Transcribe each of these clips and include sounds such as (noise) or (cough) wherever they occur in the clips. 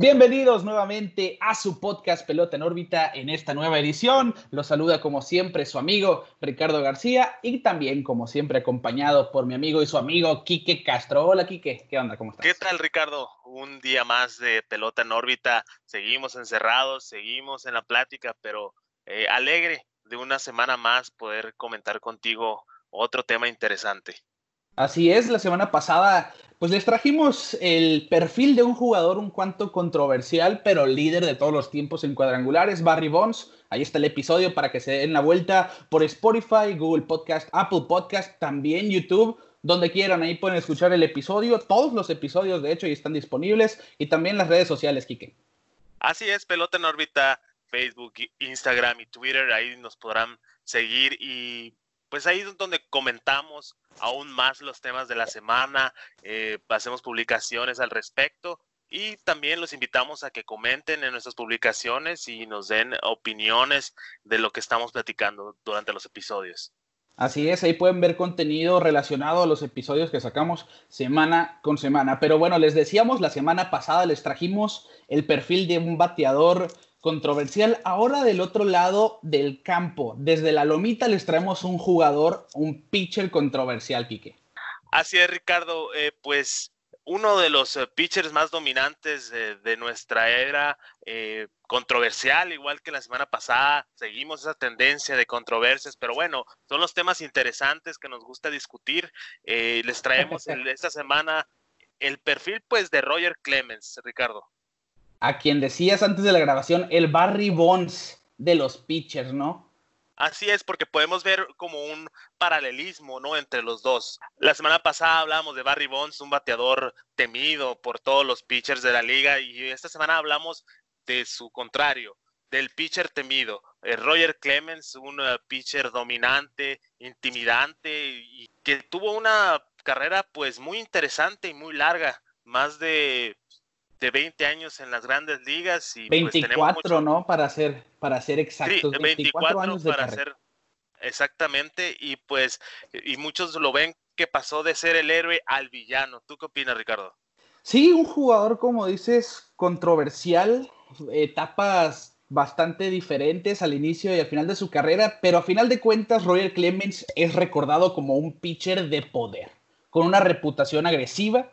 Bienvenidos nuevamente a su podcast Pelota en órbita en esta nueva edición. Los saluda como siempre su amigo Ricardo García y también como siempre acompañado por mi amigo y su amigo Quique Castro. Hola Quique, ¿qué onda? ¿Cómo estás? ¿Qué tal Ricardo? Un día más de Pelota en órbita. Seguimos encerrados, seguimos en la plática, pero eh, alegre de una semana más poder comentar contigo otro tema interesante. Así es, la semana pasada pues les trajimos el perfil de un jugador un cuanto controversial, pero líder de todos los tiempos en cuadrangulares, Barry Bonds. Ahí está el episodio para que se den la vuelta por Spotify, Google Podcast, Apple Podcast, también YouTube. Donde quieran, ahí pueden escuchar el episodio. Todos los episodios, de hecho, ya están disponibles. Y también las redes sociales, Kike. Así es, Pelota en órbita, Facebook, Instagram y Twitter. Ahí nos podrán seguir y pues ahí es donde comentamos aún más los temas de la semana, eh, hacemos publicaciones al respecto y también los invitamos a que comenten en nuestras publicaciones y nos den opiniones de lo que estamos platicando durante los episodios. Así es, ahí pueden ver contenido relacionado a los episodios que sacamos semana con semana. Pero bueno, les decíamos, la semana pasada les trajimos el perfil de un bateador controversial. Ahora del otro lado del campo, desde la lomita les traemos un jugador, un pitcher controversial, Quique. Así es, Ricardo. Eh, pues uno de los eh, pitchers más dominantes de nuestra era, eh, controversial, igual que la semana pasada. Seguimos esa tendencia de controversias, pero bueno, son los temas interesantes que nos gusta discutir. les traemos (laughs) esta semana el perfil pues de Roger Clemens, Ricardo a quien decías antes de la grabación, el Barry Bonds de los pitchers, ¿no? Así es, porque podemos ver como un paralelismo, ¿no? Entre los dos. La semana pasada hablamos de Barry Bonds, un bateador temido por todos los pitchers de la liga, y esta semana hablamos de su contrario, del pitcher temido. Eh, Roger Clemens, un eh, pitcher dominante, intimidante, y que tuvo una carrera pues muy interesante y muy larga, más de de 20 años en las grandes ligas. Y 24, pues, ¿no? Para ser, para ser exactos. 24, años para ser exactamente. Y pues, y muchos lo ven que pasó de ser el héroe al villano. ¿Tú qué opinas, Ricardo? Sí, un jugador, como dices, controversial, etapas bastante diferentes al inicio y al final de su carrera, pero a final de cuentas Roger Clemens es recordado como un pitcher de poder, con una reputación agresiva,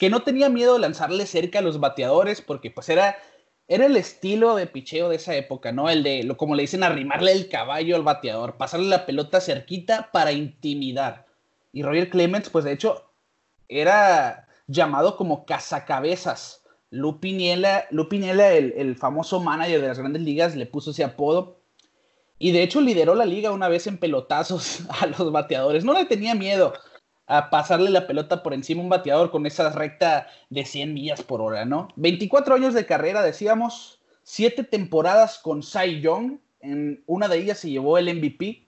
que no tenía miedo de lanzarle cerca a los bateadores porque pues era, era el estilo de picheo de esa época, ¿no? El de, como le dicen, arrimarle el caballo al bateador, pasarle la pelota cerquita para intimidar. Y Roger Clemens, pues de hecho, era llamado como cazacabezas. Lupiniela, el, el famoso manager de las grandes ligas, le puso ese apodo. Y de hecho lideró la liga una vez en pelotazos (laughs) a los bateadores. No le tenía miedo a pasarle la pelota por encima a un bateador con esa recta de 100 millas por hora, ¿no? 24 años de carrera, decíamos, 7 temporadas con Cy Young, en una de ellas se llevó el MVP,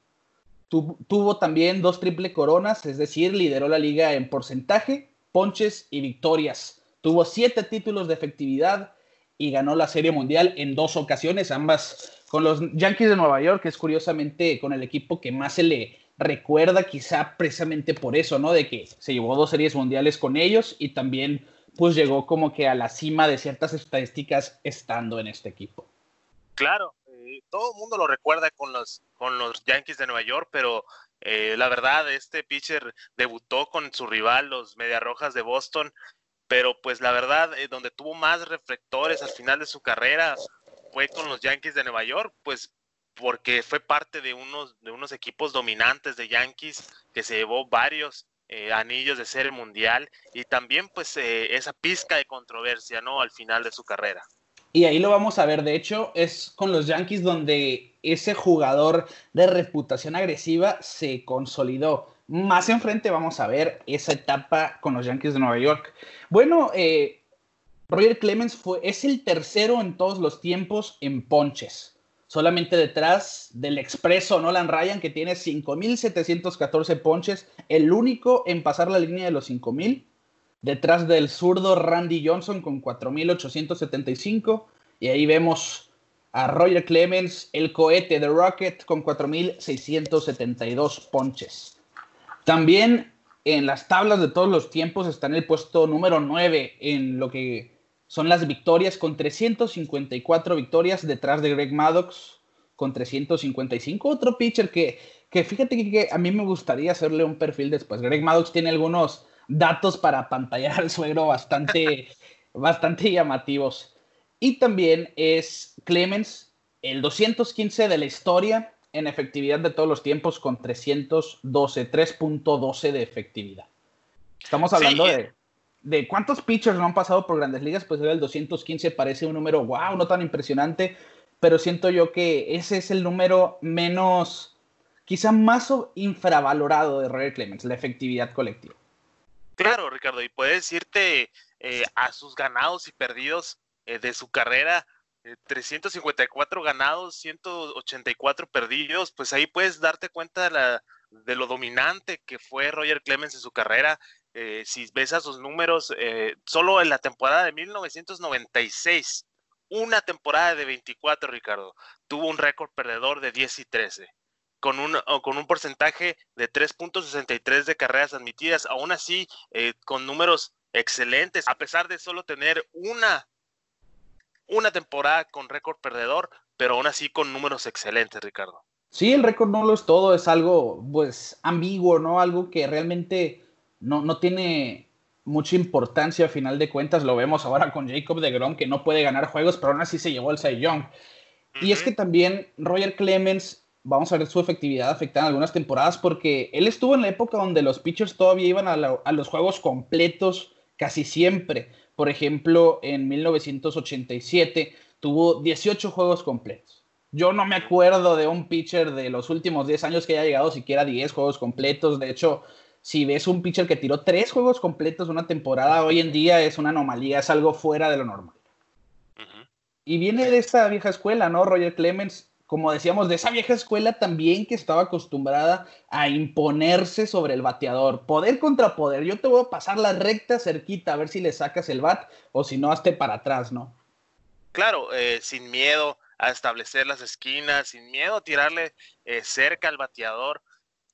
tuvo también dos triple coronas, es decir, lideró la liga en porcentaje, ponches y victorias. Tuvo 7 títulos de efectividad y ganó la Serie Mundial en dos ocasiones, ambas con los Yankees de Nueva York, que es curiosamente con el equipo que más se le recuerda quizá precisamente por eso, ¿no? De que se llevó dos series mundiales con ellos y también pues llegó como que a la cima de ciertas estadísticas estando en este equipo. Claro, eh, todo el mundo lo recuerda con los, con los Yankees de Nueva York, pero eh, la verdad, este pitcher debutó con su rival, los Rojas de Boston, pero pues la verdad, eh, donde tuvo más reflectores al final de su carrera fue con los Yankees de Nueva York, pues porque fue parte de unos, de unos equipos dominantes de Yankees que se llevó varios eh, anillos de serie mundial y también pues eh, esa pizca de controversia, ¿no? Al final de su carrera. Y ahí lo vamos a ver, de hecho es con los Yankees donde ese jugador de reputación agresiva se consolidó. Más enfrente vamos a ver esa etapa con los Yankees de Nueva York. Bueno, eh, Roger Clemens fue, es el tercero en todos los tiempos en ponches solamente detrás del expreso Nolan Ryan, que tiene 5.714 ponches, el único en pasar la línea de los 5.000, detrás del zurdo Randy Johnson con 4.875, y ahí vemos a Roger Clemens, el cohete de Rocket, con 4.672 ponches. También en las tablas de todos los tiempos está en el puesto número 9 en lo que son las victorias con 354 victorias detrás de Greg Maddox con 355. Otro pitcher que, que fíjate que, a mí me gustaría hacerle un perfil después. Greg Maddox tiene algunos datos para pantallar al suegro bastante, (laughs) bastante llamativos. Y también es Clemens, el 215 de la historia en efectividad de todos los tiempos con 312, 3.12 de efectividad. Estamos hablando de de cuántos pitchers no han pasado por grandes ligas, pues el 215, parece un número, wow, no tan impresionante, pero siento yo que ese es el número menos, quizá más infravalorado de Roger Clemens, la efectividad colectiva. Claro, Ricardo, y puedes irte eh, a sus ganados y perdidos eh, de su carrera, 354 eh, ganados, 184 perdidos, pues ahí puedes darte cuenta de lo dominante que fue Roger Clemens en su carrera. Eh, si ves a sus números, eh, solo en la temporada de 1996, una temporada de 24, Ricardo, tuvo un récord perdedor de 10 y 13, con un, con un porcentaje de 3.63 de carreras admitidas, aún así eh, con números excelentes, a pesar de solo tener una, una temporada con récord perdedor, pero aún así con números excelentes, Ricardo. Sí, el récord no lo es todo, es algo pues ambiguo, ¿no? Algo que realmente no, tiene mucha importancia a final de cuentas. Lo vemos ahora con Jacob de Grom, que no puede ganar juegos, pero aún así se llevó el Cy Young. Y es que también Roger Clemens, vamos a ver su efectividad afectada en algunas temporadas, porque él estuvo en la época donde los pitchers todavía iban a, a los juegos completos casi siempre. Por ejemplo, en 1987 tuvo 18 juegos completos. Yo no me acuerdo de un pitcher de los últimos 10 años que haya llegado siquiera a 10 juegos completos. De hecho, si ves un pitcher que tiró tres juegos completos una temporada, hoy en día es una anomalía, es algo fuera de lo normal. Y viene de esta vieja escuela, ¿no? Roger Clemens, como decíamos, de esa vieja escuela también que estaba acostumbrada a imponerse sobre el bateador. Poder contra poder. Yo te voy a pasar la recta cerquita a ver si le sacas el bat o si no, hazte para atrás, ¿no? Claro, eh, sin miedo a establecer las esquinas, sin miedo a tirarle eh, cerca al bateador.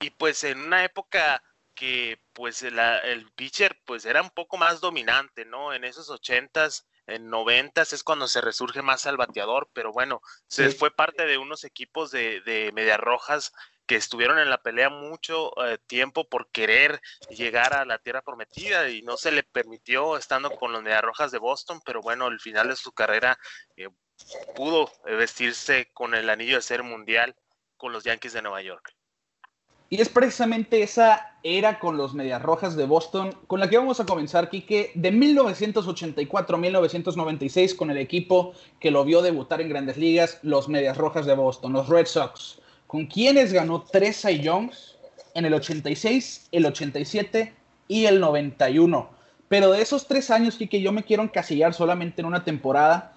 Y pues en una época que pues el pitcher pues era un poco más dominante, ¿no? En esos ochentas, en noventas es cuando se resurge más al bateador, pero bueno, se fue parte de unos equipos de, de Medias Rojas que estuvieron en la pelea mucho eh, tiempo por querer llegar a la tierra prometida y no se le permitió estando con los Medias Rojas de Boston, pero bueno, al final de su carrera eh, pudo vestirse con el anillo de ser mundial con los Yankees de Nueva York. Y es precisamente esa era con los Medias Rojas de Boston con la que vamos a comenzar, Quique, de 1984-1996 con el equipo que lo vio debutar en grandes ligas, los Medias Rojas de Boston, los Red Sox, con quienes ganó tres Cy Youngs en el 86, el 87 y el 91. Pero de esos tres años, Quique, yo me quiero encasillar solamente en una temporada,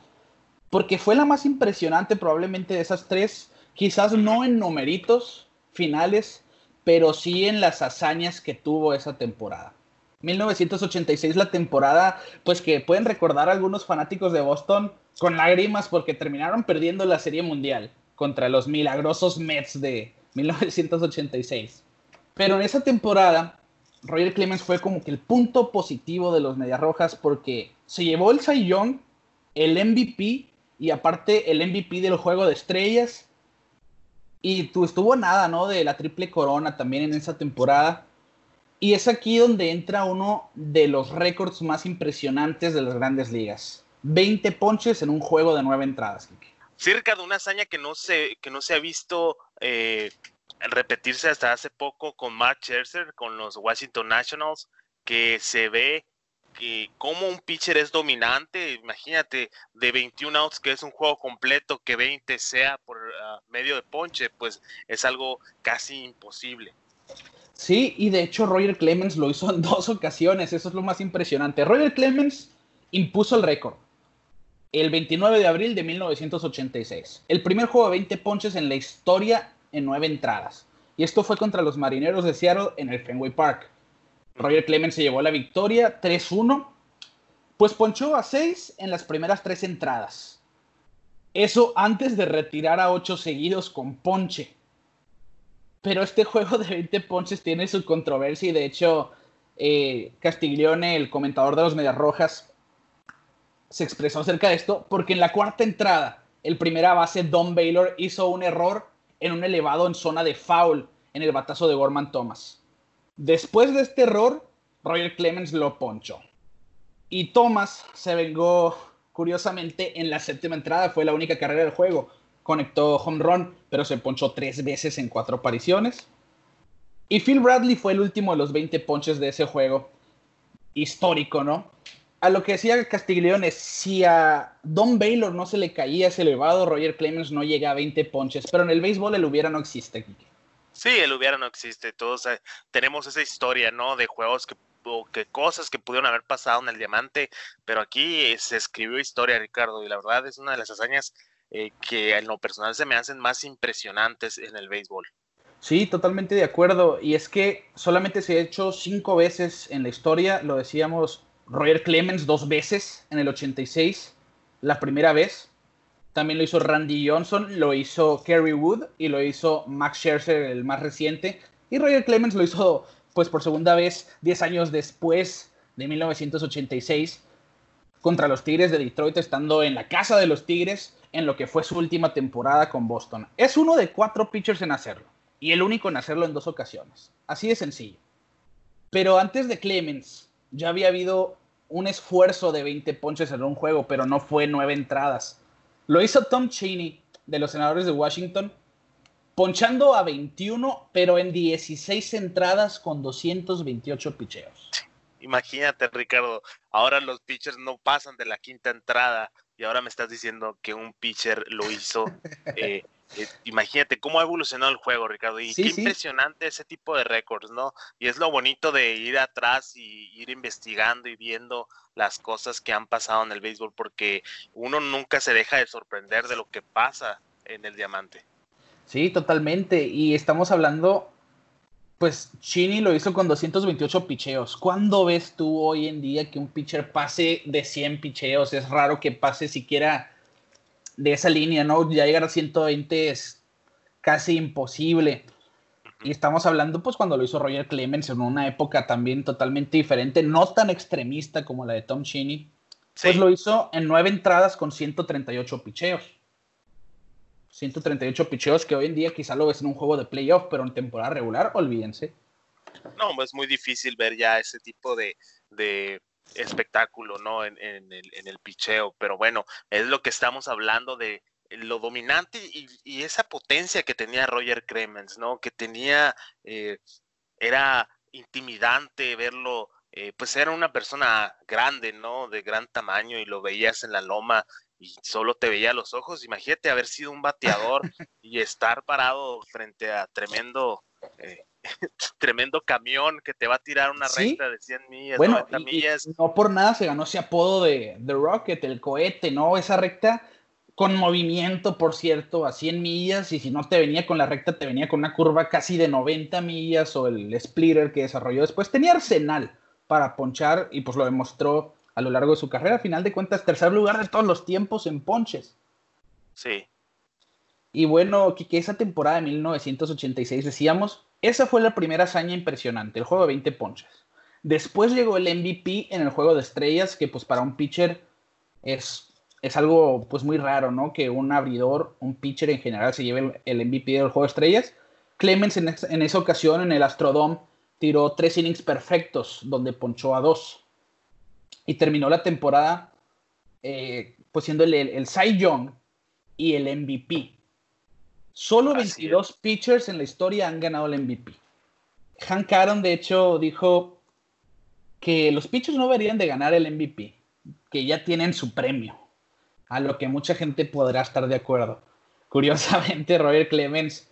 porque fue la más impresionante probablemente de esas tres, quizás no en numeritos finales, pero sí en las hazañas que tuvo esa temporada. 1986 la temporada, pues que pueden recordar algunos fanáticos de Boston con lágrimas porque terminaron perdiendo la Serie Mundial contra los milagrosos Mets de 1986. Pero en esa temporada, Roger Clemens fue como que el punto positivo de los Rojas porque se llevó el Cy el MVP y aparte el MVP del juego de estrellas y tú estuvo nada, ¿no? De la triple corona también en esa temporada. Y es aquí donde entra uno de los récords más impresionantes de las grandes ligas. 20 ponches en un juego de nueve entradas. Sí, Ricardo, una hazaña que no se, que no se ha visto eh, repetirse hasta hace poco con Mark Scherzer, con los Washington Nationals, que se ve que como un pitcher es dominante, imagínate, de 21 outs, que es un juego completo, que 20 sea por ah, medio de ponche, pues es algo casi imposible. Sí, y de hecho Roger Clemens lo hizo en (laughs) dos ocasiones, eso es lo más impresionante. Roger Clemens impuso el récord el 29 de abril de 1986, el primer juego de 20 ponches en la historia en nueve entradas. Y esto fue contra los Marineros de Seattle en el Fenway Park. Roger Clemens se llevó la victoria 3-1, pues ponchó a 6 en las primeras tres entradas. Eso antes de retirar a 8 seguidos con ponche. Pero este juego de 20 ponches tiene su controversia y de hecho eh, Castiglione, el comentador de los Medias Rojas, se expresó acerca de esto porque en la cuarta entrada, el primera base Don Baylor hizo un error en un elevado en zona de foul en el batazo de Gorman Thomas. Después de este error, Roger Clemens lo ponchó. Y Thomas se vengó, curiosamente, en la séptima entrada, fue la única carrera del juego. Conectó home run, pero se ponchó tres veces en cuatro apariciones. Y Phil Bradley fue el último de los 20 ponches de ese juego. Histórico, ¿no? A lo que decía Castiglione, si a Don Baylor no se le caía ese elevado, Roger Clemens no llega a 20 ponches. Pero en el béisbol el hubiera no existe, Sí, el hubiera no existe. Todos tenemos esa historia, ¿no? De juegos que o que cosas que pudieron haber pasado en el diamante, pero aquí se escribió historia, Ricardo, y la verdad es una de las hazañas eh, que en lo personal se me hacen más impresionantes en el béisbol. Sí, totalmente de acuerdo. Y es que solamente se ha hecho cinco veces en la historia, lo decíamos Roger Clemens dos veces en el 86, la primera vez. También lo hizo Randy Johnson, lo hizo Kerry Wood y lo hizo Max Scherzer, el más reciente. Y Roger Clemens lo hizo pues por segunda vez 10 años después de 1986 contra los Tigres de Detroit, estando en la casa de los Tigres en lo que fue su última temporada con Boston. Es uno de cuatro pitchers en hacerlo y el único en hacerlo en dos ocasiones. Así de sencillo. Pero antes de Clemens ya había habido un esfuerzo de 20 ponches en un juego, pero no fue nueve entradas. Lo hizo Tom Cheney de los Senadores de Washington ponchando a 21, pero en 16 entradas con 228 picheos. Imagínate, Ricardo, ahora los pitchers no pasan de la quinta entrada y ahora me estás diciendo que un pitcher lo hizo. Eh, (laughs) eh, imagínate cómo ha evolucionado el juego, Ricardo, y qué impresionante ese tipo de récords, ¿no? Y es lo bonito de ir atrás y ir investigando y viendo las cosas que han pasado en el béisbol, porque uno nunca se deja de sorprender de lo que pasa en el diamante. Sí, totalmente. Y estamos hablando, pues Chini lo hizo con 228 picheos. ¿Cuándo ves tú hoy en día que un pitcher pase de 100 picheos? Es raro que pase siquiera de esa línea, ¿no? Ya llegar a 120 es casi imposible. Y estamos hablando, pues, cuando lo hizo Roger Clemens en una época también totalmente diferente, no tan extremista como la de Tom Cheney. Pues lo hizo en nueve entradas con 138 picheos. 138 picheos que hoy en día quizá lo ves en un juego de playoff, pero en temporada regular, olvídense. No, es muy difícil ver ya ese tipo de, espectáculo, ¿no? En, el, picheo, pero bueno, es lo que estamos hablando de lo dominante y, esa potencia que tenía Roger Clemens, ¿no? Que tenía, eh, era intimidante verlo, eh, pues era una persona grande, ¿no? De gran tamaño y lo veías en la loma y solo te veía los ojos. Imagínate haber sido un bateador (laughs) y estar parado frente a tremendo, eh, (laughs) tremendo camión que te va a tirar una recta de 100 millas, bueno, millas. no por nada se ganó ese apodo de The Rocket, el cohete, ¿no? Esa recta con movimiento, por cierto, a 100 millas, y si no te venía con la recta, te venía con una curva casi de 90 millas o el splitter que desarrolló después. Tenía arsenal para ponchar y pues lo demostró a lo largo de su carrera. A final de cuentas, tercer lugar de todos los tiempos en ponches. Sí. Y bueno, que, esa temporada de 1986, decíamos, esa fue la primera hazaña impresionante, el juego de 20 ponches. Después llegó el MVP en el juego de estrellas, que pues para un pitcher es, es algo pues muy raro, ¿no? Que un abridor, un pitcher en general se lleve el, MVP del juego de estrellas. Clemens en, esa ocasión en el Astrodome tiró tres innings perfectos, donde ponchó a dos y terminó la temporada eh, pues siendo el, el, Cy Young y el MVP. Solo 22 pitchers en la historia han ganado el MVP. Hank Aaron, de hecho, dijo que los pitchers no deberían de ganar el MVP, que ya tienen su premio, a lo que mucha gente podrá estar de acuerdo. Curiosamente, Roger Clemens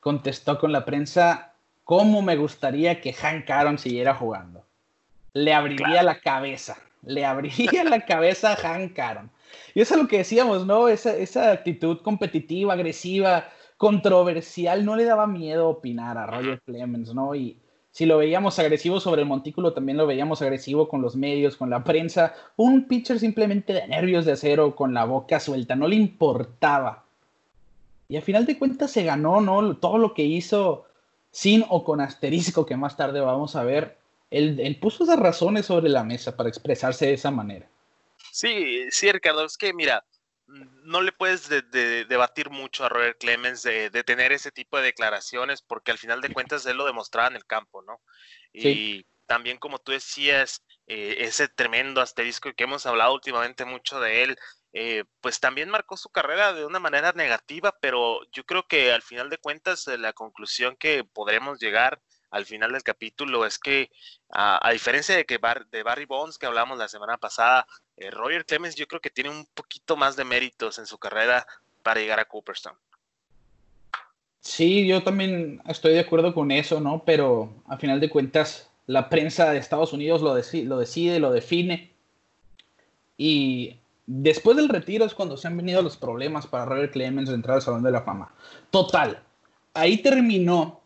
contestó con la prensa, ¿cómo me gustaría que Hank Aaron siguiera jugando? le abriría la cabeza, le abriría la cabeza a Hank Aaron. Y eso es lo que decíamos, ¿no? Esa, esa actitud competitiva, agresiva, controversial, no le daba miedo opinar a Roger Clemens, ¿no? Y si lo veíamos agresivo sobre el montículo, también lo veíamos agresivo con los medios, con la prensa. Un pitcher simplemente de nervios de acero, con la boca suelta, no le importaba. Y a final de cuentas se ganó, ¿no? Todo lo que hizo sin o con asterisco, que más tarde vamos a ver, él, puso esas razones sobre la mesa para expresarse de esa manera. Sí, sí, Ricardo, es que mira, no le puedes debatir mucho a Roger Clemens de, tener ese tipo de declaraciones porque al final de cuentas él lo demostraba en el campo, ¿no? Y también como tú decías, eh, ese tremendo asterisco que hemos hablado últimamente mucho de él, eh, pues también marcó su carrera de una manera negativa, pero yo creo que al final de cuentas eh, la conclusión que podremos llegar al final del capítulo es que a, diferencia de que de Barry Bonds que hablamos la semana pasada, eh, Roger Clemens yo creo que tiene un poquito más de méritos en su carrera para llegar a Cooperstown. Sí, yo también estoy de acuerdo con eso, ¿no? Pero a final de cuentas la prensa de Estados Unidos lo, lo decide, lo define. Y después del retiro es cuando se han venido los problemas para Roger Clemens entrar al Salón de la Fama. Total, ahí terminó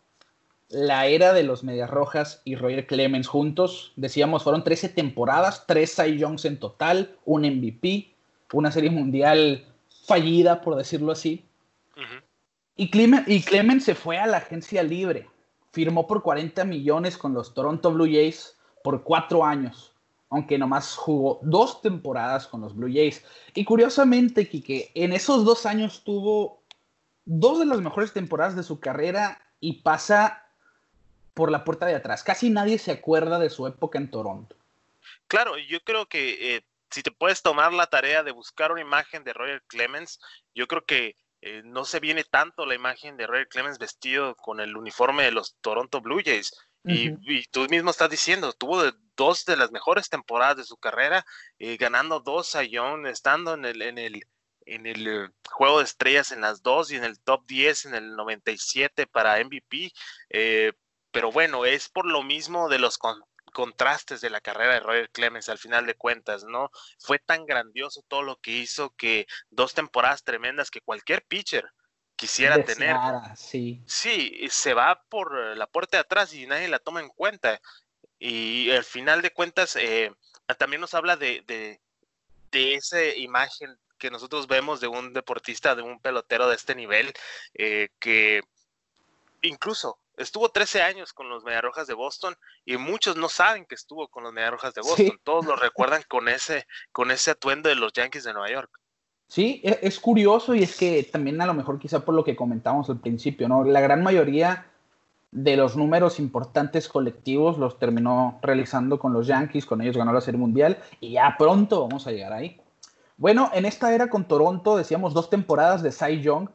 la era de los Medias Rojas y Roger Clemens juntos. Decíamos, fueron 13 temporadas, 3 Cy Youngs en total, un MVP, una serie mundial fallida, por decirlo así. y, Clemens, y Clemens se fue a la agencia libre. Firmó por 40 millones con los Toronto Blue Jays por cuatro años, aunque nomás jugó dos temporadas con los Blue Jays. Y curiosamente, Kike, en esos dos años tuvo dos de las mejores temporadas de su carrera y pasa por la puerta de atrás. Casi nadie se acuerda de su época en Toronto. Claro, yo creo que eh, si te puedes tomar la tarea de buscar una imagen de Roger Clemens, yo creo que eh, no se viene tanto la imagen de Roger Clemens vestido con el uniforme de los Toronto Blue Jays. y, tú mismo estás diciendo, tuvo dos de las mejores temporadas de su carrera, eh, ganando dos a Young, estando en el, en el, en el juego de estrellas en las dos y en el top 10 en el 97 para MVP. Eh, pero bueno, es por lo mismo de los contrastes de la carrera de Roger Clemens al final de cuentas, ¿no? Fue tan grandioso todo lo que hizo que dos temporadas tremendas que cualquier pitcher quisiera tener. Sí. sí, se va por la puerta de atrás y nadie la toma en cuenta. Y al final de cuentas, eh, también nos habla de, de, de esa imagen que nosotros vemos de un deportista, de un pelotero de este nivel, eh, que incluso estuvo 13 años con los Mediarrojas de Boston y muchos no saben que estuvo con los Mediarrojas de Boston. Todos lo recuerdan con ese, con ese atuendo de los Yankees de Nueva York. Sí, e, es curioso y es que también a lo mejor quizá por lo que comentamos al principio, ¿no? La gran mayoría de los números importantes colectivos los terminó realizando con los Yankees, con ellos ganó la Serie Mundial y ya pronto vamos a llegar ahí. Bueno, en esta era con Toronto decíamos dos temporadas de Cy Young,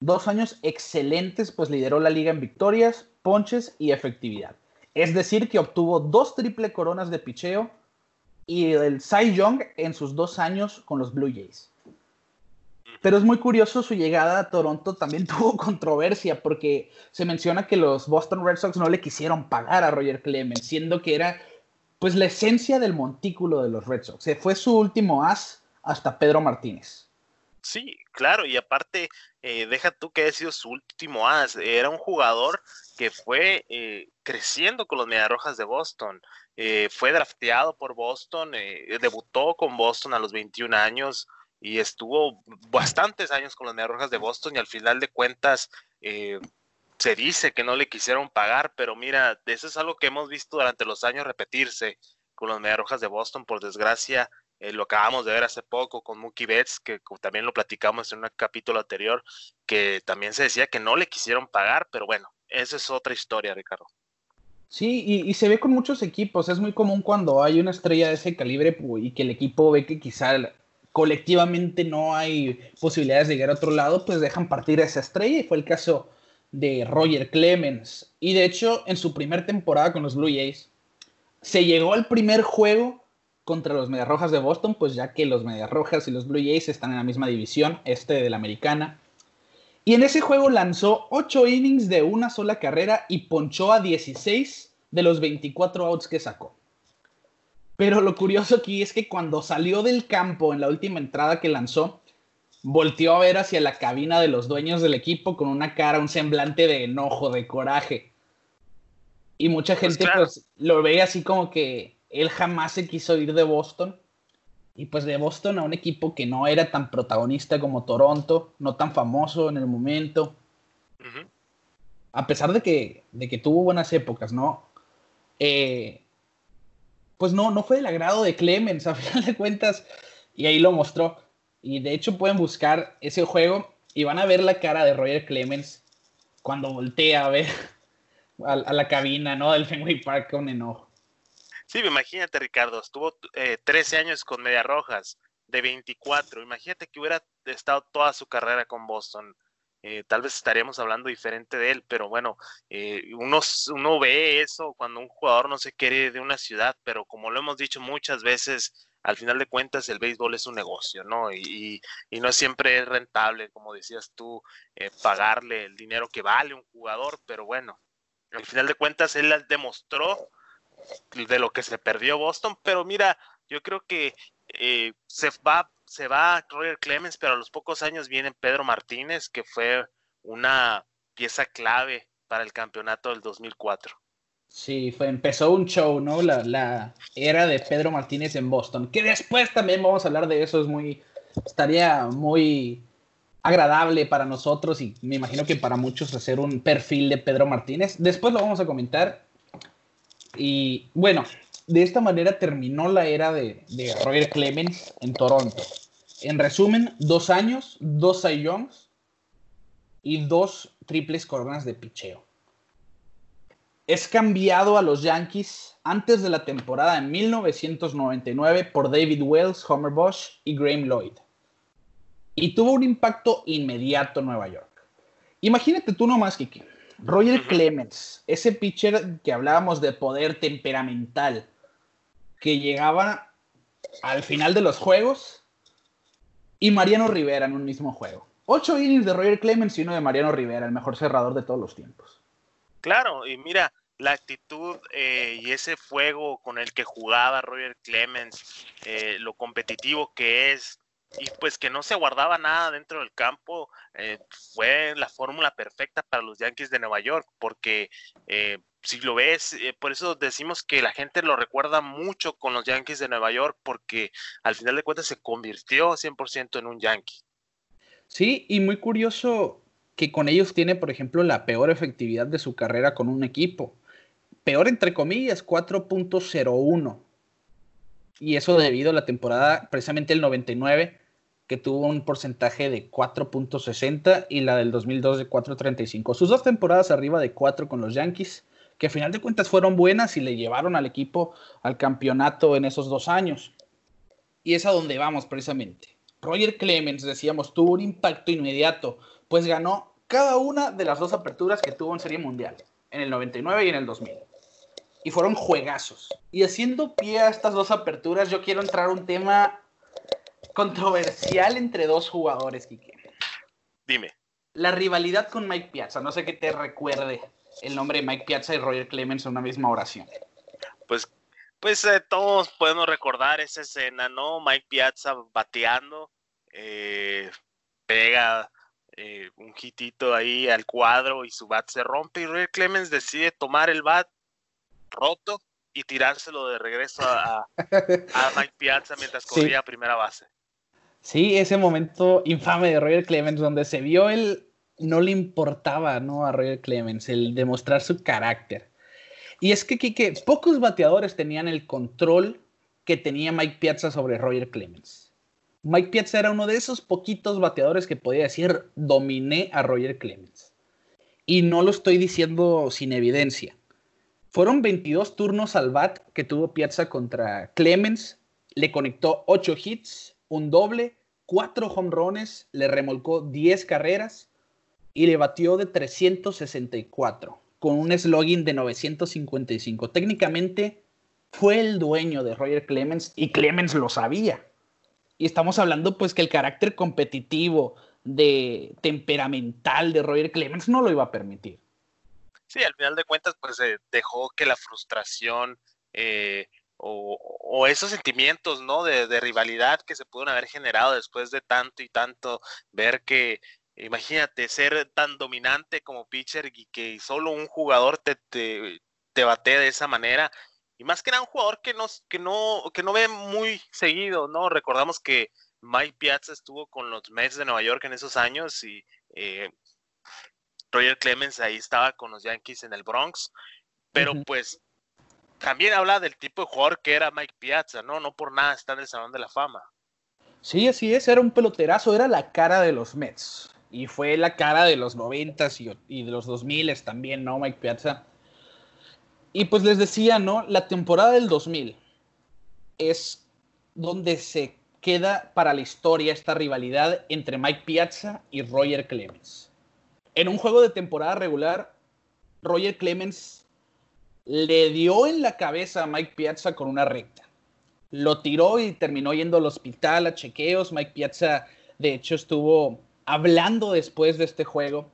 Dos años excelentes, pues lideró la liga en victorias, ponches y efectividad. Es decir, que obtuvo dos triple coronas de picheo y el Cy Young en sus dos años con los Blue Jays. Pero es muy curioso su llegada a Toronto también (laughs) tuvo controversia porque se menciona que los Boston Red Sox no le quisieron pagar a Roger Clemens, siendo que era pues la esencia del montículo de los Red Sox. Se fue su último as hasta Pedro Martínez. Sí, claro, y aparte, eh, deja tú que haya sido su último as, era un jugador que fue eh, creciendo con los Mediarrojas de Boston, eh, fue drafteado por Boston, debutó con Boston a los 21 años y estuvo bastantes años con los Mediarrojas de Boston y al final de cuentas se dice que no le quisieron pagar, pero mira, eso es algo que hemos visto durante los años repetirse con los Mediarrojas de Boston, por desgracia eh, lo acabamos de ver hace poco con Mookie Betts, que también lo platicamos en un capítulo anterior, que también se decía que no le quisieron pagar, pero bueno, esa es otra historia, Ricardo. Sí, y, se ve con muchos equipos. Es muy común cuando hay una estrella de ese calibre y que el equipo ve que quizá colectivamente no hay posibilidades de llegar a otro lado, pues dejan partir a esa estrella. Y fue el caso de Roger Clemens. Y de hecho, en su primera temporada con los Blue Jays, se llegó al primer juego contra los Medias Rojas de Boston, pues ya que los Medias Rojas y los Blue Jays están en la misma división, este de la americana. Y en ese juego lanzó 8 innings de una sola carrera y ponchó a 16 de los 24 outs que sacó. Pero lo curioso aquí es que cuando salió del campo en la última entrada que lanzó, volteó a ver hacia la cabina de los dueños del equipo con una cara, un semblante de enojo, de coraje. Y mucha pues gente pues, lo ve así como que él jamás se quiso ir de Boston. Y pues de Boston a un equipo que no era tan protagonista como Toronto, no tan famoso en el momento. A pesar de que, de que tuvo buenas épocas, ¿no? Eh, pues no, no fue del agrado de Clemens, (laughs) a final de cuentas. Y ahí lo mostró. Y de hecho pueden buscar ese juego y van a ver la cara de Roger Clemens cuando voltea a ver (laughs) a, la cabina, ¿no? Del Fenway Park con enojo. Sí, imagínate, Ricardo, estuvo 13 eh, años con Media Rojas, de 24. Imagínate que hubiera estado toda su carrera con Boston. Eh, tal vez estaríamos hablando diferente de él, pero bueno, eh, uno, ve eso cuando un jugador no se quiere de una ciudad, pero como lo hemos dicho muchas veces, al final de cuentas el béisbol es un negocio, ¿no? Y, y, no siempre es rentable, como decías tú, eh, pagarle el dinero que vale un jugador, pero bueno, al final de cuentas él demostró de lo que se perdió Boston, pero mira, yo creo que se va se va Roger Clemens, pero a los pocos años viene Pedro Martínez, que fue una pieza clave para el campeonato del 2004. Sí, fue, empezó un show, ¿no? La, era de Pedro Martínez en Boston, que después también vamos a hablar de eso, es muy, estaría muy agradable para nosotros y me imagino que para muchos hacer un perfil de Pedro Martínez. Después lo vamos a comentar. Y bueno, de esta manera terminó la era de, Roger Clemens en Toronto. En resumen, dos años, dos Cy y dos triples coronas de picheo. Es cambiado a los Yankees antes de la temporada en 1999 por David Wells, Homer Bosch y Graham Lloyd. Y tuvo un impacto inmediato en Nueva York. Imagínate tú nomás, Kiki. Roger Clemens, ese pitcher que hablábamos de poder temperamental, que llegaba al final de los juegos y Mariano Rivera en un mismo juego. Ocho innings de Roger Clemens y uno de Mariano Rivera, el mejor cerrador de todos los tiempos. Claro, y mira, la actitud eh, y ese fuego con el que jugaba Roger Clemens, eh, lo competitivo que es, y pues que no se guardaba nada dentro del campo, eh, fue la fórmula perfecta para los Yankees de Nueva York, porque si lo ves, eh, por eso decimos que la gente lo recuerda mucho con los Yankees de Nueva York, porque al final de cuentas se convirtió 100% en un Yankee. Sí, y muy curioso que con ellos tiene, por ejemplo, la peor efectividad de su carrera con un equipo. Peor entre comillas, 4.01. Y eso debido a la temporada, precisamente el 99, que tuvo un porcentaje de 4.60 y la del 2002 de 4.35. Sus dos temporadas arriba de 4 con los Yankees que a final de cuentas fueron buenas y le llevaron al equipo al campeonato en esos dos años. Y es a donde vamos precisamente. Roger Clemens, decíamos, tuvo un impacto inmediato, pues ganó cada una de las dos aperturas que tuvo en Serie Mundial, en el 99 y en el 2000. Y fueron juegazos. Y haciendo pie a estas dos aperturas, yo quiero entrar a un tema controversial entre dos jugadores, Quique. Dime. La rivalidad con Mike Piazza, no sé qué te recuerde el nombre de Mike Piazza y Roger Clemens en una misma oración. Pues, pues eh, todos podemos recordar esa escena, ¿no? Mike Piazza bateando, eh, pega eh, un hitito ahí al cuadro y su bat se rompe y Roger Clemens decide tomar el bat roto y tirárselo de regreso a, Mike Piazza mientras (laughs) corría a primera base. Sí, ese momento infame de Roger Clemens donde se vio el, no le importaba ¿no? a Roger Clemens el demostrar su carácter. Y es que, que pocos bateadores tenían el control que tenía Mike Piazza sobre Roger Clemens. Mike Piazza era uno de esos poquitos bateadores que podía decir dominé a Roger Clemens. Y no lo estoy diciendo sin evidencia. Fueron 22 turnos al bat que tuvo Piazza contra Clemens. Le conectó 8 hits, un doble, 4 home runs, le remolcó 10 carreras y le batió de 364 con un slogan de 955. Técnicamente fue el dueño de Roger Clemens y Clemens lo sabía. Y estamos hablando pues que el carácter competitivo, de temperamental de Roger Clemens no lo iba a permitir. Sí, al final de cuentas pues dejó que la frustración eh, o, esos sentimientos, ¿no? De, de, rivalidad que se pudieron haber generado después de tanto y tanto ver que Imagínate ser tan dominante como pitcher y que solo un jugador te, te, te batee de esa manera. Y más que nada un jugador que, nos, que, no, que no ve muy seguido, ¿no? Recordamos que Mike Piazza estuvo con los Mets de Nueva York en esos años y eh, Roger Clemens ahí estaba con los Yankees en el Bronx. Pero pues también habla del tipo de jugador que era Mike Piazza, ¿no? No por nada está en el Salón de la Fama. Sí, así es, era un peloterazo, era la cara de los Mets. Y fue la cara de los noventas y, y de los dos miles también, ¿no, Mike Piazza? Y pues les decía, ¿no? La temporada del 2000 es donde se queda para la historia esta rivalidad entre Mike Piazza y Roger Clemens. En un juego de temporada regular, Roger Clemens le dio en la cabeza a Mike Piazza con una recta. Lo tiró y terminó yendo al hospital a chequeos. Mike Piazza, de hecho, estuvo hablando después de este juego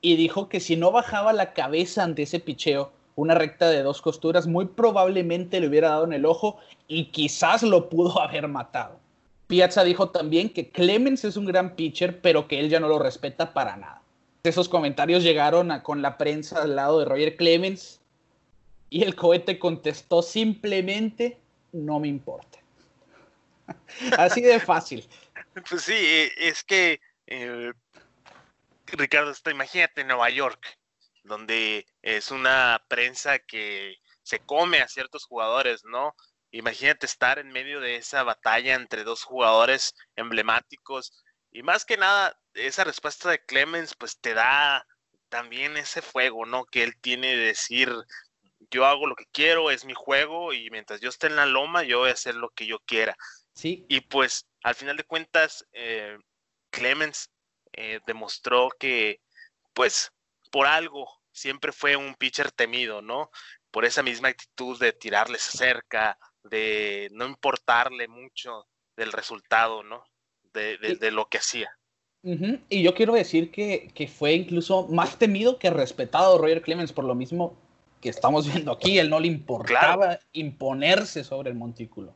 y dijo que si no bajaba la cabeza ante ese picheo, una recta de dos costuras, muy probablemente le hubiera dado en el ojo y quizás lo pudo (laughs) haber matado. Piazza dijo también que Clemens es un gran pitcher, pero que él ya no lo respeta para nada. Esos comentarios llegaron con la prensa al lado de Roger Clemens y el cohete contestó simplemente, no me importa. (laughs) Así de fácil. Pues sí, eh, es que, eh, Ricardo, imagínate Nueva York, donde es una prensa que se come a ciertos jugadores, ¿no? Imagínate estar en medio de esa batalla entre dos jugadores emblemáticos y más que nada esa respuesta de Clemens pues te da también ese fuego, ¿no? Que él tiene de decir, yo hago lo que quiero, es mi juego y mientras yo esté en la loma yo voy a hacer lo que yo quiera. Sí. Y pues al final de cuentas eh, Clemens eh, demostró que pues por algo siempre fue un pitcher temido, ¿no? Por esa misma actitud de tirarles cerca, de no importarle mucho del resultado, ¿no? De, lo que hacía. Y yo quiero decir que, fue incluso más temido que respetado Roger Clemens por lo mismo que estamos viendo aquí. Él no le importaba imponerse sobre el montículo.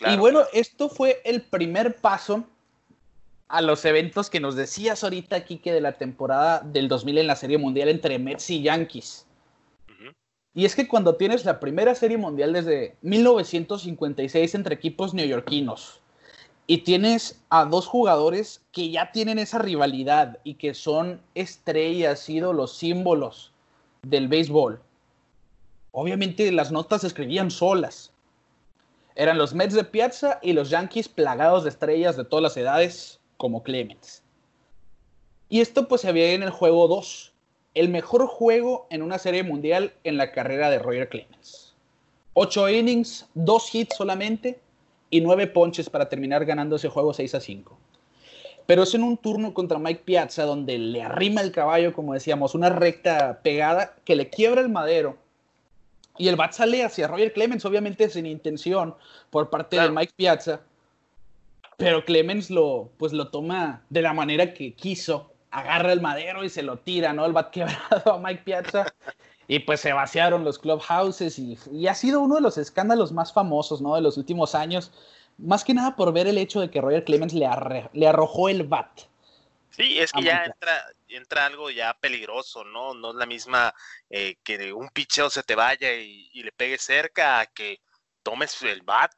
y bueno, esto fue el primer paso a los eventos que nos decías ahorita, aquí que de la temporada del 2000 en la Serie Mundial entre Mets y Yankees. Y es que cuando tienes la primera Serie Mundial desde 1956 entre equipos neoyorquinos y tienes a dos jugadores que ya tienen esa rivalidad y que son estrellas, ídolos, símbolos del béisbol, obviamente las notas se escribían solas. Eran los Mets de Piazza y los Yankees plagados de estrellas de todas las edades como Clemens. Y esto pues se había en el juego 2, el mejor juego en una serie mundial en la carrera de Roger Clemens. 8 innings, 2 hits solamente y 9 ponches para terminar ganando ese juego 6 a 5. Pero es en un turno contra Mike Piazza donde le arrima el caballo, como decíamos, una recta pegada que le quiebra el madero. Y el bat sale hacia Roger Clemens, obviamente sin intención por parte de Mike Piazza pero Clemens lo, pues lo toma de la manera que quiso, agarra el madero y se lo tira, ¿no? El bat (laughs) quebrado a Mike Piazza. Y pues se vaciaron los clubhouses y, y, ha sido uno de los escándalos más famosos, ¿no? De los últimos años. Más que nada por ver el hecho de que Roger Clemens le, le arrojó el bat. Sí, es que ya entra, entra algo ya peligroso, ¿no? No es la misma eh, que un picheo se te vaya y, y, le pegue cerca a que tomes el bat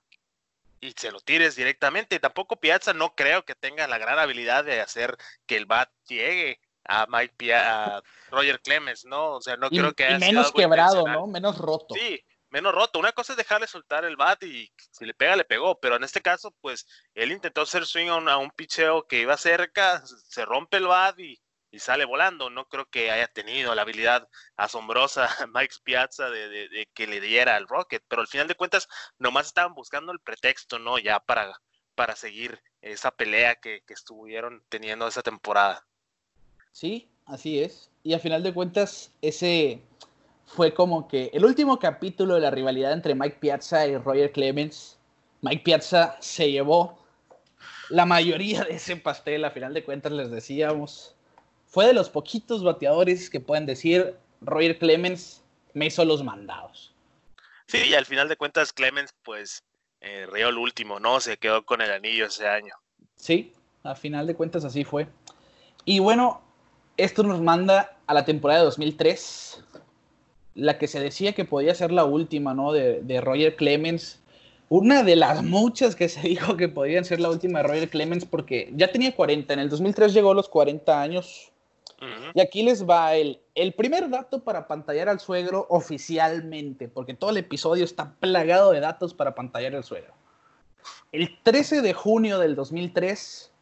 y se lo tires directamente. Tampoco Piazza no creo que tenga la gran habilidad de hacer que el bat llegue a Mike a Roger Clemens, ¿no? O sea, no creo que haya menos quebrado, ¿no? Menos roto. Sí, menos roto. Una cosa es dejarle soltar el bat y si le pega, le pegó. Pero en este caso, pues, él intentó hacer swing a un, a un picheo que iba cerca, se rompe el bat y y sale volando. No creo que haya tenido la habilidad asombrosa (laughs) Mike Piazza de, que le diera al Rocket, pero al final de cuentas nomás estaban buscando el pretexto, ¿no? Ya para, para seguir esa pelea que, estuvieron teniendo esa temporada. Sí, así es. Y al final de cuentas, ese fue como que el último capítulo de la rivalidad entre Mike Piazza y Roger Clemens. Mike Piazza se llevó la mayoría de ese pastel, a final de cuentas les decíamos fue de los poquitos bateadores que pueden decir Roger Clemens me hizo los mandados. Sí, y al final de cuentas Clemens pues eh, el último, ¿no? Se quedó con el anillo ese año. Sí, al final de cuentas así fue. Y bueno, esto nos manda a la temporada de 2003, la que se decía que podía ser la última, ¿no? De, de Roger Clemens. Una de las muchas que se (laughs) dijo que podían ser la última de Roger Clemens porque ya tenía 40, en el 2003 llegó a los 40 años, y aquí les va el, el primer dato para pantallar al suegro oficialmente, porque todo el episodio está plagado de datos para pantallar al suegro. El 13 de junio del 2003,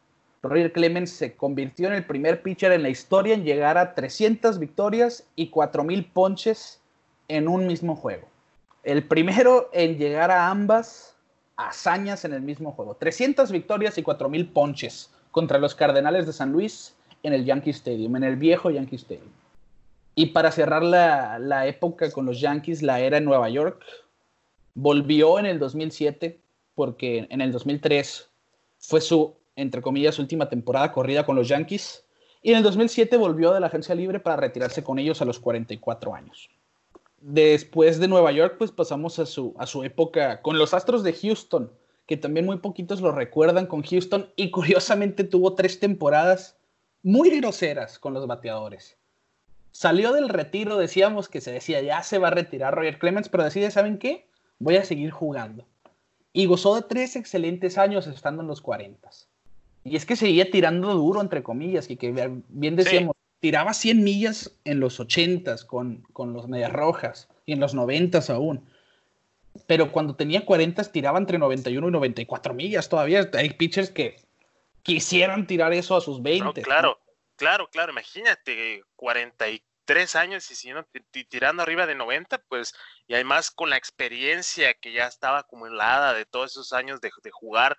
Roger Clemens se convirtió en el primer pitcher en la historia en llegar a 300 victorias y 4.000 ponches en un mismo juego. El primero en llegar a ambas hazañas en el mismo juego. 300 victorias y 4.000 ponches contra los Cardenales de San Luis en el Yankee Stadium, en el viejo Yankee Stadium. Y para cerrar la, la época con los Yankees, la era en Nueva York, volvió en el 2007 porque en el 2003 fue su, entre comillas, última temporada corrida con los Yankees. Y en el 2007 volvió de la agencia libre para retirarse con ellos a los 44 años. Después de Nueva York, pues pasamos a su, a su época con los Astros de Houston, que también muy poquitos lo recuerdan con Houston y curiosamente tuvo tres temporadas muy groseras con los bateadores. Salió del retiro, decíamos que se decía ya se va a retirar Roger Clemens, pero decide, ¿saben qué? Voy a seguir jugando y gozó de tres excelentes años estando en los 40. Y es que seguía tirando duro, entre comillas, y que bien decíamos, tiraba 100 millas en los 80 con, con los Medias Rojas y en los 90 aún. Pero cuando tenía 40 tiraba entre 91 y 94 millas todavía. Hay pitchers que quisieran tirar eso a sus 20. claro, claro, claro. Imagínate, 43 tres años y siguiendo tirando arriba de 90, pues, y además con la experiencia que ya estaba acumulada de todos esos años de, jugar,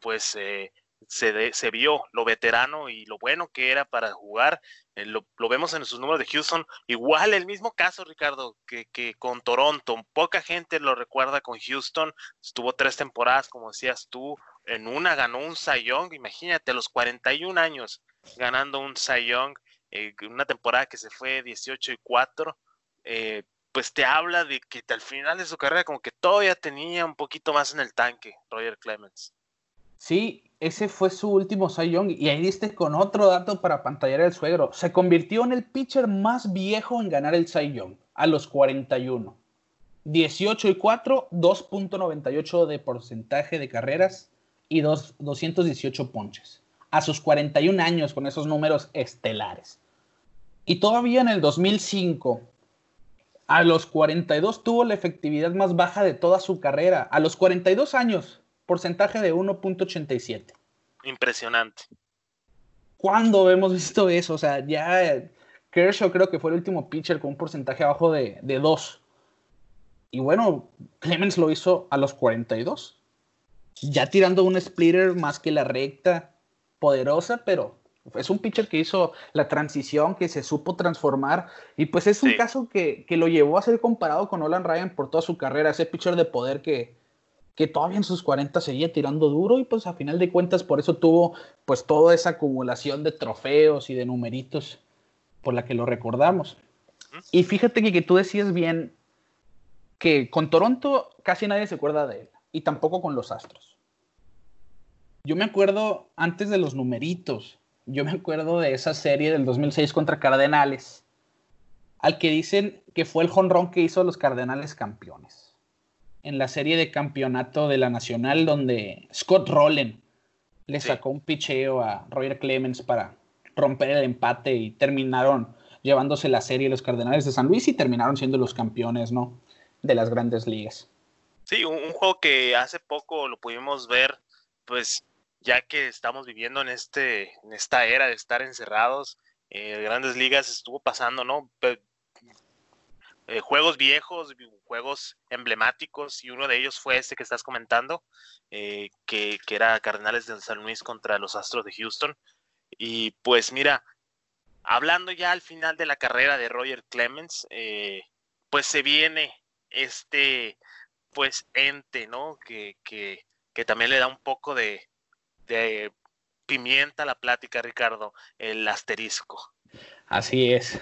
pues eh, se, se, vio lo veterano y lo bueno que era para jugar. Eh, lo, vemos en sus números de Houston. Igual el mismo caso, Ricardo, que, que, con Toronto. Poca gente lo recuerda con Houston. Estuvo tres temporadas, como decías tú. En una ganó un Cy Young. Imagínate, a los 41 años ganando un Cy Young. Eh, una temporada que se fue 18 y 4, eh, pues te habla de que al final de su carrera como que todavía tenía un poquito más en el tanque, Roger Clemens. Sí, ese fue su último Cy Young y ahí diste con otro dato para pantallar el suegro. Se convirtió en el pitcher más viejo en ganar el Cy Young a los 41. 18 y 4, 2.98 de porcentaje de carreras y 218 ponches. A sus 41 años con esos números estelares. Y todavía en el 2005, a los 42 tuvo la efectividad más baja de toda su carrera. A los 42 años, porcentaje de 1.87. Impresionante. ¿Cuándo hemos visto eso? O sea, ya Kershaw creo que fue el último pitcher con un porcentaje abajo de, de 2. Y bueno, Clemens lo hizo a los 42. Ya tirando un splitter más que la recta, poderosa, pero es un pitcher que hizo la transición, que se supo transformar. Y pues es un caso que, lo llevó a ser comparado con Nolan Ryan por toda su carrera. Ese pitcher de poder que, que todavía en sus 40 seguía tirando duro. Y pues a final de cuentas por eso tuvo pues toda esa acumulación de trofeos y de numeritos por la que lo recordamos. Y fíjate que, que tú decías bien que con Toronto casi nadie se acuerda de él. Y tampoco con los Astros. Yo me acuerdo antes de los numeritos yo me acuerdo de esa serie del 2006 contra Cardenales, al que dicen que fue el jonrón que hizo los Cardenales campeones. En la serie de campeonato de la Nacional, donde Scott Rowland le sacó un picheo a Roger Clemens para romper el empate y terminaron llevándose la serie los Cardenales de San Luis y terminaron siendo los campeones, ¿no? De las grandes ligas. Sí, un, juego que hace poco lo pudimos ver, pues ya que estamos viviendo en, este, en esta era de estar encerrados, eh, grandes ligas estuvo pasando, ¿no? Eh, juegos viejos, juegos emblemáticos, y uno de ellos fue este que estás comentando, eh, que, que, era Cardenales de San Luis contra los Astros de Houston. Y pues mira, hablando ya al final de la carrera de Roger Clemens, pues se viene este pues ente, ¿no? Que, que, que también le da un poco de, de pimienta la plática, Ricardo, el asterisco. Así es.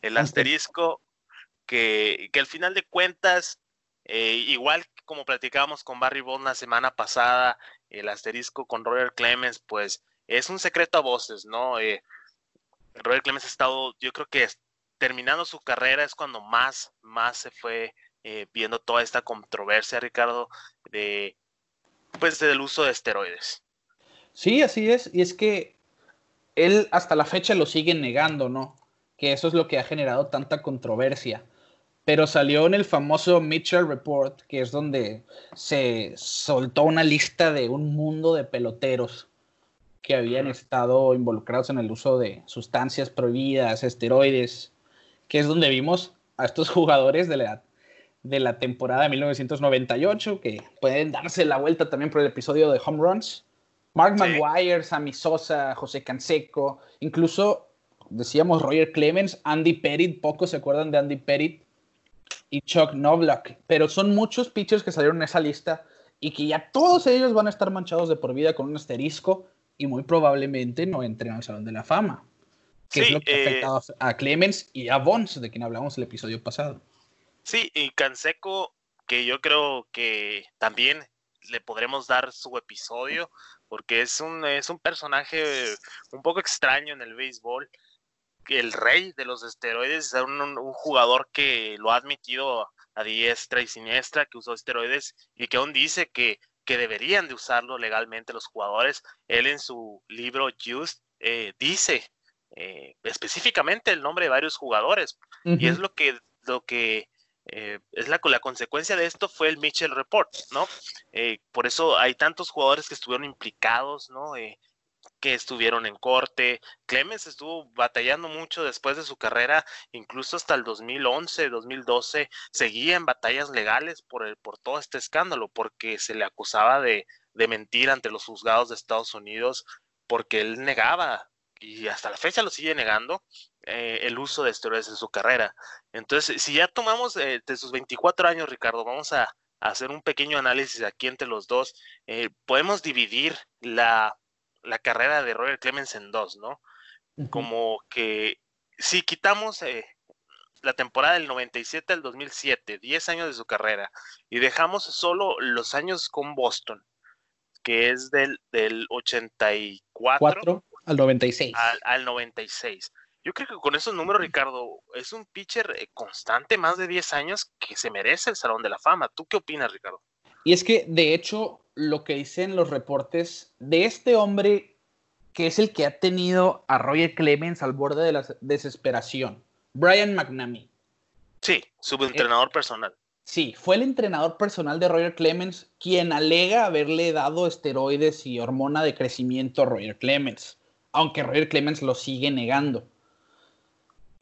El asterisco que, que al final de cuentas, eh, igual como platicábamos con Barry Bond la semana pasada, el asterisco con Roger Clemens, pues es un secreto a voces, ¿no? Eh, Roger Clemens ha estado, yo creo que terminando su carrera es cuando más, más se fue eh, viendo toda esta controversia, Ricardo, de pues del uso de esteroides. Sí, así es. Y es que él hasta la fecha lo sigue negando, ¿no? Que eso es lo que ha generado tanta controversia. pero salió en el famoso Mitchell Report, que es donde se soltó una lista de un mundo de peloteros que habían estado involucrados en el uso de sustancias prohibidas, esteroides, que es donde vimos a estos (laughs) jugadores de la, de la temporada de 1998, que pueden darse la vuelta también por el episodio de Home Runs. Mark McGuire, Sammy Sosa, José Canseco, incluso decíamos Roger Clemens, Andy Pettit, pocos se acuerdan de Andy Pettit, y Chuck Novak, pero son muchos pitchers que salieron en esa lista y que ya todos ellos van a estar manchados de por vida con un asterisco y muy probablemente no entren al Salón de la Fama, que es lo que ha eh, afectado a Clemens y a Bonds, de quien hablamos el episodio pasado. Sí, y Canseco, que yo creo que también le podremos dar su episodio, porque es un, es un personaje un poco extraño en el béisbol el rey de los esteroides, es un, jugador que lo ha admitido a diestra y siniestra, que usó esteroides y que aún dice que, que deberían de usarlo legalmente los jugadores. Él en su libro Just eh, dice eh, específicamente el nombre de varios jugadores y es lo que, lo que eh, es la, la consecuencia de esto fue el Mitchell Report, ¿no? por eso hay tantos jugadores que estuvieron implicados, ¿no? que estuvieron en corte. Clemens estuvo batallando mucho después de su carrera, incluso hasta el 2011, 2012, seguía en batallas legales por, el, por todo este escándalo, porque se le acusaba de, de mentir ante los juzgados de Estados Unidos, porque él negaba, y hasta la fecha lo sigue negando, eh, el uso de esteroides en su carrera. Entonces, si ya tomamos eh, de sus 24 años, Ricardo, vamos a, hacer un pequeño análisis aquí entre los dos. Eh, podemos dividir la la carrera de Roger Clemens en dos, ¿no? Como que si quitamos eh, la temporada del 97 al 2007, 10 años de su carrera, y dejamos solo los años con Boston, que es del, del 84 al 96. Al, al, 96. Yo creo que con esos números, Ricardo, es un pitcher eh, constante, más de 10 años, que se merece el Salón de la Fama. ¿Tú qué opinas, Ricardo? Y es que, de hecho, lo que dicen los reportes de este hombre que es el que ha tenido a Roger Clemens al borde de la desesperación, Brian McNamee. Sí, su entrenador personal. Sí, fue el entrenador personal de Roger Clemens quien alega haberle dado esteroides y hormona de crecimiento a Roger Clemens, aunque Roger Clemens lo sigue negando.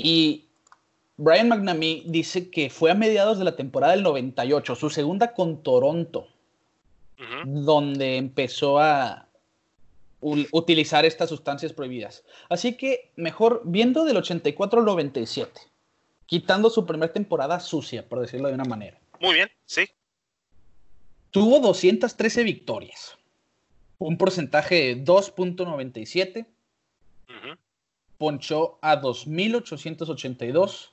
Y Brian McNamee dice que fue a mediados de la temporada del 98, su segunda con Toronto, donde empezó a utilizar estas sustancias prohibidas. Así que mejor viendo del 84 al 97, quitando su primera temporada sucia, por decirlo de una manera. Muy bien, sí. Tuvo 213 victorias, un porcentaje de 2.97. Ponchó a 2.882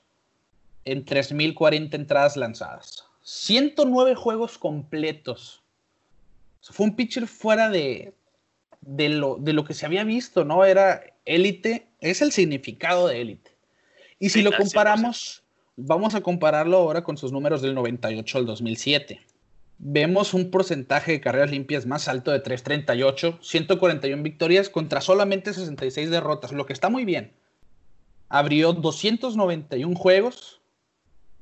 en 3.040 entradas lanzadas. 109 juegos completos. Fue un pitcher fuera de, de lo, de lo que se había visto, ¿no? Era élite, es el significado de élite. Y si lo comparamos, vamos a compararlo ahora con sus números del 98 al 2007. Vemos un porcentaje de carreras limpias más alto de 338, 141 victorias contra solamente 66 derrotas, lo que está muy bien. Abrió 291 juegos,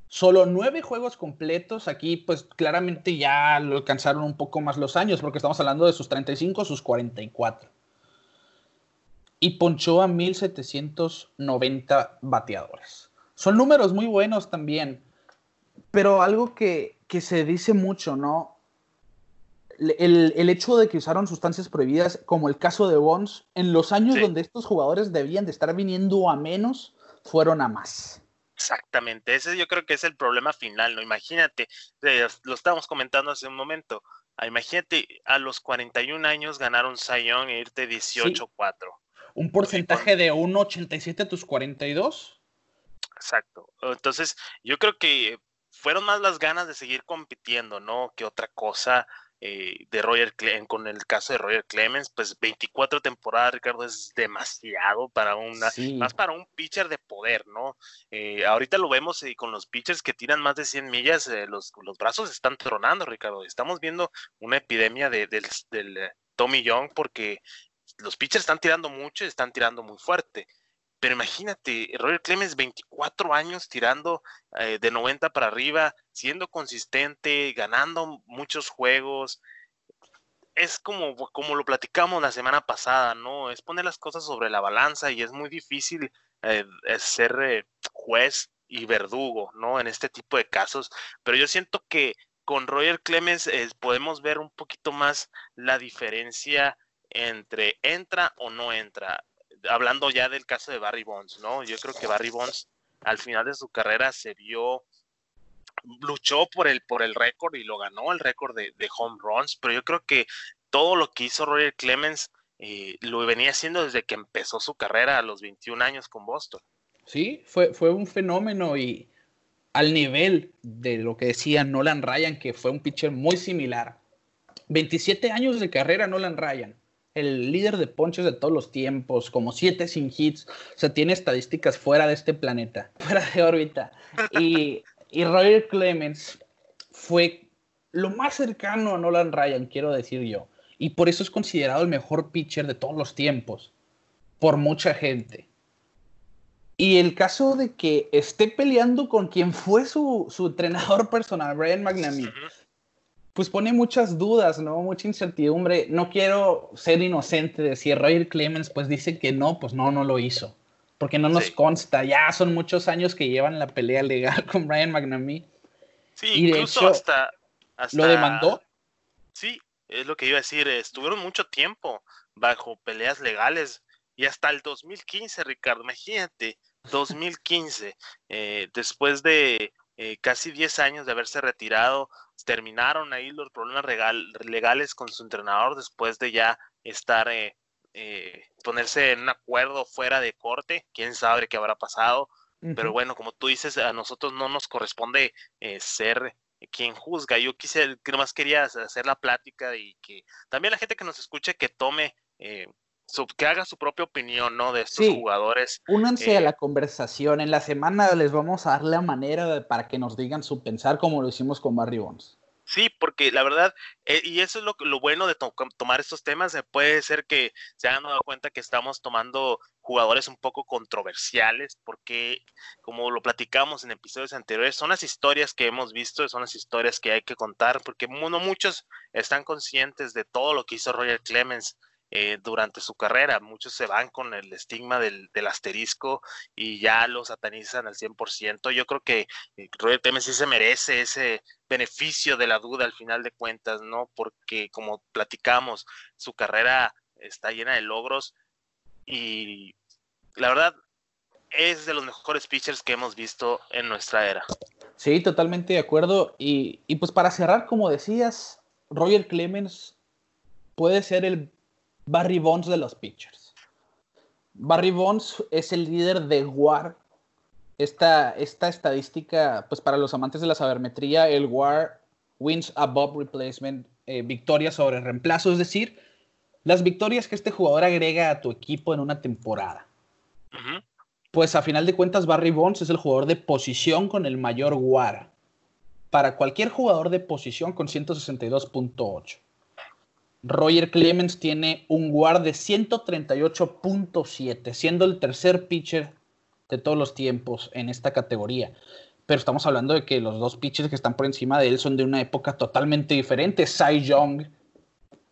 Solo nueve juegos completos. Aquí, pues claramente ya lo alcanzaron un poco más los años, porque estamos hablando de sus 35, sus 44. Y ponchó a 1790 bateadores. Son números muy buenos también. Pero algo que, se dice mucho, ¿no? El, hecho de que usaron sustancias prohibidas, como el caso de Bonds, en los años donde estos jugadores debían de estar viniendo a menos, fueron a más. Exactamente, ese yo creo que es el problema final, ¿no? Imagínate, eh, lo estábamos comentando hace un momento, ah, imagínate a los 41 años ganar un Sayón e irte 18-4. Un porcentaje de 1,87 a tus 42. Exacto, entonces yo creo que fueron más las ganas de seguir compitiendo, ¿no? Que otra cosa. Eh, de Roger con el caso de Roger Clemens, pues 24 temporadas, Ricardo, es demasiado para una, más para un pitcher de poder, ¿no? Eh, ahorita lo vemos eh, con los pitchers que tiran más de 100 millas, los, los, brazos están tronando, Ricardo. Estamos viendo una epidemia de, del, del Tommy Young porque los pitchers están tirando mucho y están tirando muy fuerte pero imagínate, Roger Clemens, 24 años tirando eh, de 90 para arriba, siendo consistente, ganando muchos juegos. Es como, como lo platicamos la semana pasada, ¿no? Es poner las cosas sobre la balanza y es muy difícil eh, ser eh, juez y verdugo, ¿no? En este tipo de casos. Pero yo siento que con Roger Clemens podemos ver un poquito más la diferencia entre entra o no entra hablando ya del caso de Barry Bonds, ¿no? Yo creo que Barry Bonds al final de su carrera se vio, luchó por el, por el récord y lo ganó el récord de, home runs, pero yo creo que todo lo que hizo Roger Clemens eh, lo venía haciendo desde que empezó su carrera a los 21 años con Boston. Sí, fue, fue un fenómeno y al nivel de lo que decía Nolan Ryan, que fue un pitcher muy similar. 27 años de carrera Nolan Ryan el líder de ponches de todos los tiempos, como siete sin hits, o sea, tiene estadísticas fuera de este planeta, (laughs) fuera de órbita. Y, y Roger Clemens fue lo más cercano a Nolan Ryan, quiero decir yo. Y por eso es considerado el mejor pitcher de todos los tiempos, por mucha gente. Y el caso de que esté peleando con quien fue su, su entrenador personal, Brian McNamee, pues pone muchas dudas, ¿no? Mucha incertidumbre. No quiero ser inocente de si Roger Clemens pues dice que no, pues no, no lo hizo. Porque no nos consta. Ya son muchos años que llevan la pelea legal (laughs) con Brian McNamee. Sí, incluso hasta, ¿Lo demandó? Sí, es lo que iba a decir. Estuvieron mucho tiempo bajo peleas legales y hasta el 2015, Ricardo, imagínate, (laughs) 2015, eh, después de eh, casi 10 años de haberse retirado, terminaron ahí los problemas legales con su entrenador después de ya estar, eh, eh, ponerse en un acuerdo fuera de corte, quién sabe qué habrá pasado, pero bueno, como tú dices, a nosotros no nos corresponde eh, ser quien juzga. Yo quise, más quería hacer la plática y que también la gente que nos escuche que tome que haga su propia opinión, ¿no? De estos jugadores. Únanse a la conversación. En la semana les vamos a dar la manera para que nos digan su pensar, como lo hicimos con Barry Bonds. Sí, porque la verdad, eh, y eso es lo, lo bueno de tomar estos temas, eh, puede ser que se hayan dado cuenta que estamos tomando jugadores un poco controversiales, porque como lo platicamos en episodios anteriores, son las historias que hemos visto, son las historias que hay que contar, porque no muchos están conscientes de todo lo que hizo Roger Clemens eh, durante su carrera. Muchos se van con el estigma del, asterisco y ya lo satanizan al 100%. Yo creo que eh, Roger Clemens sí se merece ese beneficio de la duda al final de cuentas, ¿no? Porque como platicamos, su carrera está llena de logros y la verdad es de los mejores pitchers que hemos visto en nuestra era. Sí, totalmente de acuerdo. Y, y pues para cerrar, como decías, Roger Clemens puede ser el Barry Bonds de los pitchers. Barry Bonds es el líder de WAR. Esta, esta estadística, pues para los amantes de la sabermetría, el WAR wins above replacement, eh, victorias sobre reemplazo, es decir, las victorias que este jugador agrega a tu equipo en una temporada. Pues a final de cuentas, Barry Bonds es el jugador de posición con el mayor WAR. Para cualquier jugador de posición con 162.8. Roger Clemens tiene un WAR de 138.7, siendo el tercer pitcher de todos los tiempos en esta categoría. Pero estamos hablando de que los dos pitchers que están por encima de él son de una época totalmente diferente. Cy Young,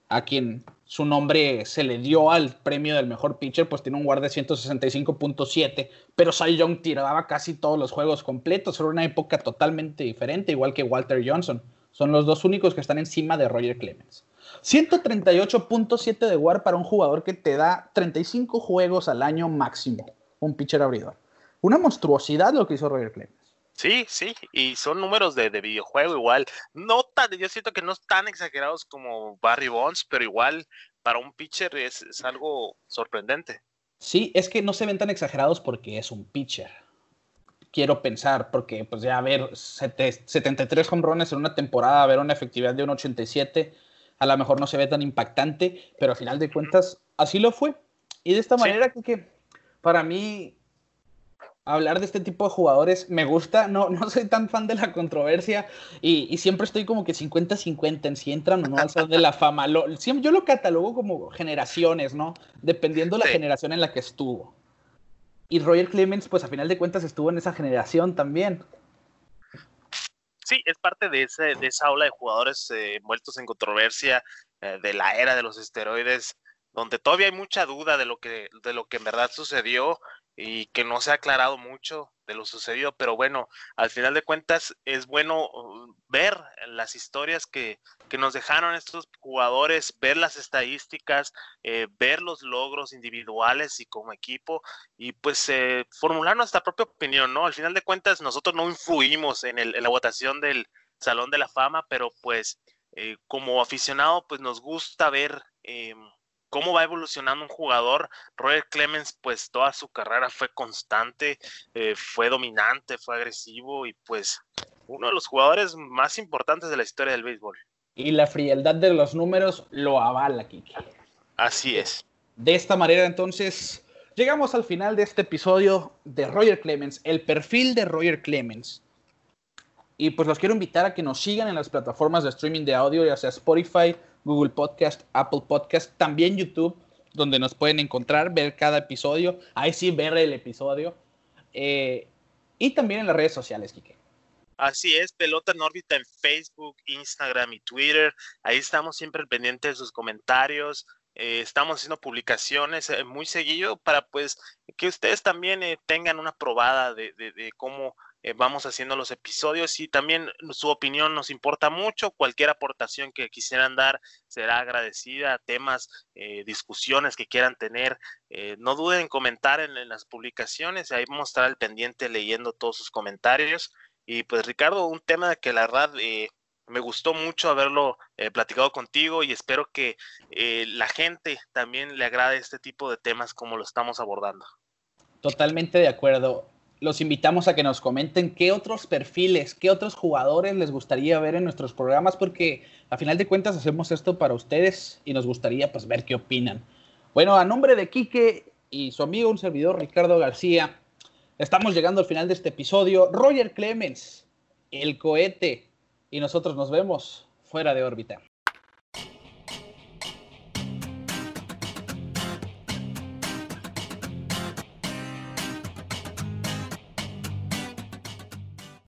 a quien su nombre se le dio al premio del mejor pitcher, pues tiene un WAR de 165.7, pero Cy Young tiraba casi todos los juegos completos. Era una época totalmente diferente, igual que Walter Johnson. Son los dos únicos que están encima de Roger Clemens. 138.7 de WAR para un jugador que te da 35 juegos al año máximo, un pitcher abridor. Una monstruosidad lo que hizo Roger Clemens. Sí, sí, y son números de, videojuego igual. No tan, yo siento que no están exagerados como Barry Bonds, pero igual para un pitcher es, es algo sorprendente. Sí, es que no se ven tan exagerados porque es un pitcher quiero pensar, porque pues ya ver 73 home runs en una temporada, ver una efectividad de un 87, a lo mejor no se ve tan impactante, pero al final de cuentas así lo fue. Y de esta manera que, para mí hablar de este tipo de jugadores me gusta, no, (laughs) no soy tan fan de la controversia y, siempre estoy como que 50-50 en si entran o no al Salón de la Fama. Lo, yo lo catalogo como generaciones, ¿no? Dependiendo de la generación en la que estuvo. Y Roger Clemens, pues a final de cuentas estuvo en esa generación también. Sí, es parte de, ese, de esa ola de jugadores eh, envueltos en controversia eh, de la era de los esteroides, donde todavía hay mucha duda de lo que, de lo que en verdad sucedió y que no se ha aclarado mucho de lo sucedido, pero bueno, al final de cuentas es bueno uh, ver las historias que, que nos dejaron estos jugadores, ver las estadísticas, eh, ver los logros individuales y como equipo y pues eh, formular nuestra propia opinión, ¿no? Al final de cuentas nosotros no influimos en, el, en la votación del Salón de la Fama, pero pues eh, como aficionado pues nos gusta ver em, cómo va evolucionando un jugador. Roger Clemens, pues toda su carrera fue constante, eh, fue dominante, fue agresivo y pues uno de los jugadores más importantes de la historia del béisbol. Y la frialdad de los números lo avala, Kiki. Así es. De esta manera, entonces, llegamos al final de este episodio de Roger Clemens, el perfil de Roger Clemens. Y pues los quiero invitar a que nos sigan en las plataformas de streaming de audio, ya sea Spotify, Google Podcast, Apple Podcast, también YouTube, donde nos pueden encontrar, ver cada episodio, ahí sí ver el episodio, eh, y también en las redes sociales, Kike. Así es, Pelota en órbita en Facebook, Instagram y Twitter. Ahí estamos siempre pendientes de sus comentarios. Eh, estamos haciendo publicaciones eh, muy seguido para pues que ustedes también tengan una probada de cómo eh, vamos haciendo los episodios y también su opinión nos importa mucho. Cualquier aportación que quisieran dar será agradecida. Temas, eh, discusiones que quieran tener, eh, no duden en comentar en, las publicaciones. Ahí vamos a estar al pendiente leyendo todos sus comentarios. Y pues Ricardo, un tema que la verdad me gustó mucho haberlo platicado contigo y espero que la gente también le agrade este tipo de temas como lo estamos abordando. Totalmente de acuerdo los invitamos a que nos comenten qué otros perfiles, qué otros jugadores les gustaría ver en nuestros programas, porque a final de cuentas hacemos esto para ustedes y nos gustaría pues ver qué opinan. Bueno, a nombre de Quique y su amigo, un servidor Ricardo García, estamos llegando al final de este episodio. Roger Clemens, el cohete, y nosotros nos vemos fuera de órbita.